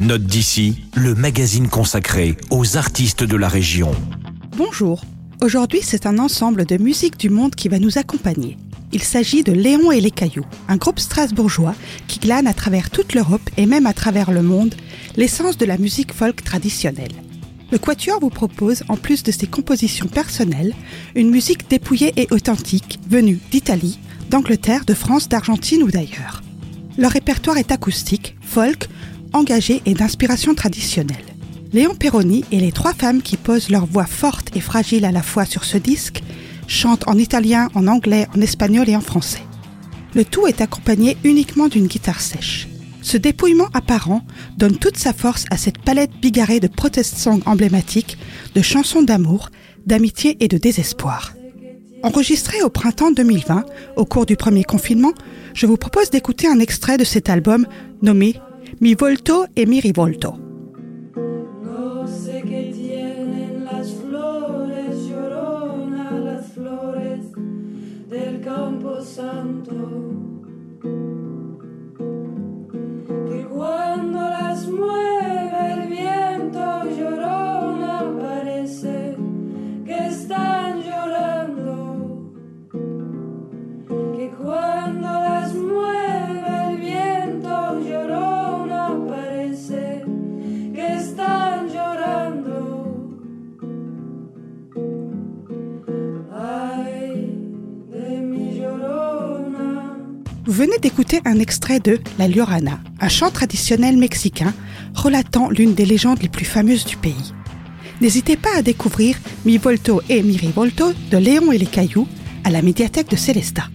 Note d'ici, le magazine consacré aux artistes de la région. Bonjour. Aujourd'hui, c'est un ensemble de musique du monde qui va nous accompagner. Il s'agit de Léon et les Cailloux, un groupe strasbourgeois qui glane à travers toute l'Europe et même à travers le monde l'essence de la musique folk traditionnelle. Le Quatuor vous propose, en plus de ses compositions personnelles, une musique dépouillée et authentique, venue d'Italie, d'Angleterre, de France, d'Argentine ou d'ailleurs. Leur répertoire est acoustique, folk, engagé et d'inspiration traditionnelle. Léon Perroni et les trois femmes qui posent leur voix forte et fragile à la fois sur ce disque chantent en italien, en anglais, en espagnol et en français. Le tout est accompagné uniquement d'une guitare sèche. Ce dépouillement apparent donne toute sa force à cette palette bigarrée de protest songs emblématiques, de chansons d'amour, d'amitié et de désespoir. Enregistré au printemps 2020, au cours du premier confinement, je vous propose d'écouter un extrait de cet album nommé Mi volto e mi rivolto. No sé qué tienen las flores, llorona, las flores del campo santo. Vous venez d'écouter un extrait de La Llorana, un chant traditionnel mexicain relatant l'une des légendes les plus fameuses du pays. N'hésitez pas à découvrir Mi Volto et Mi Rivolto de Léon et les Cailloux à la médiathèque de Célestat.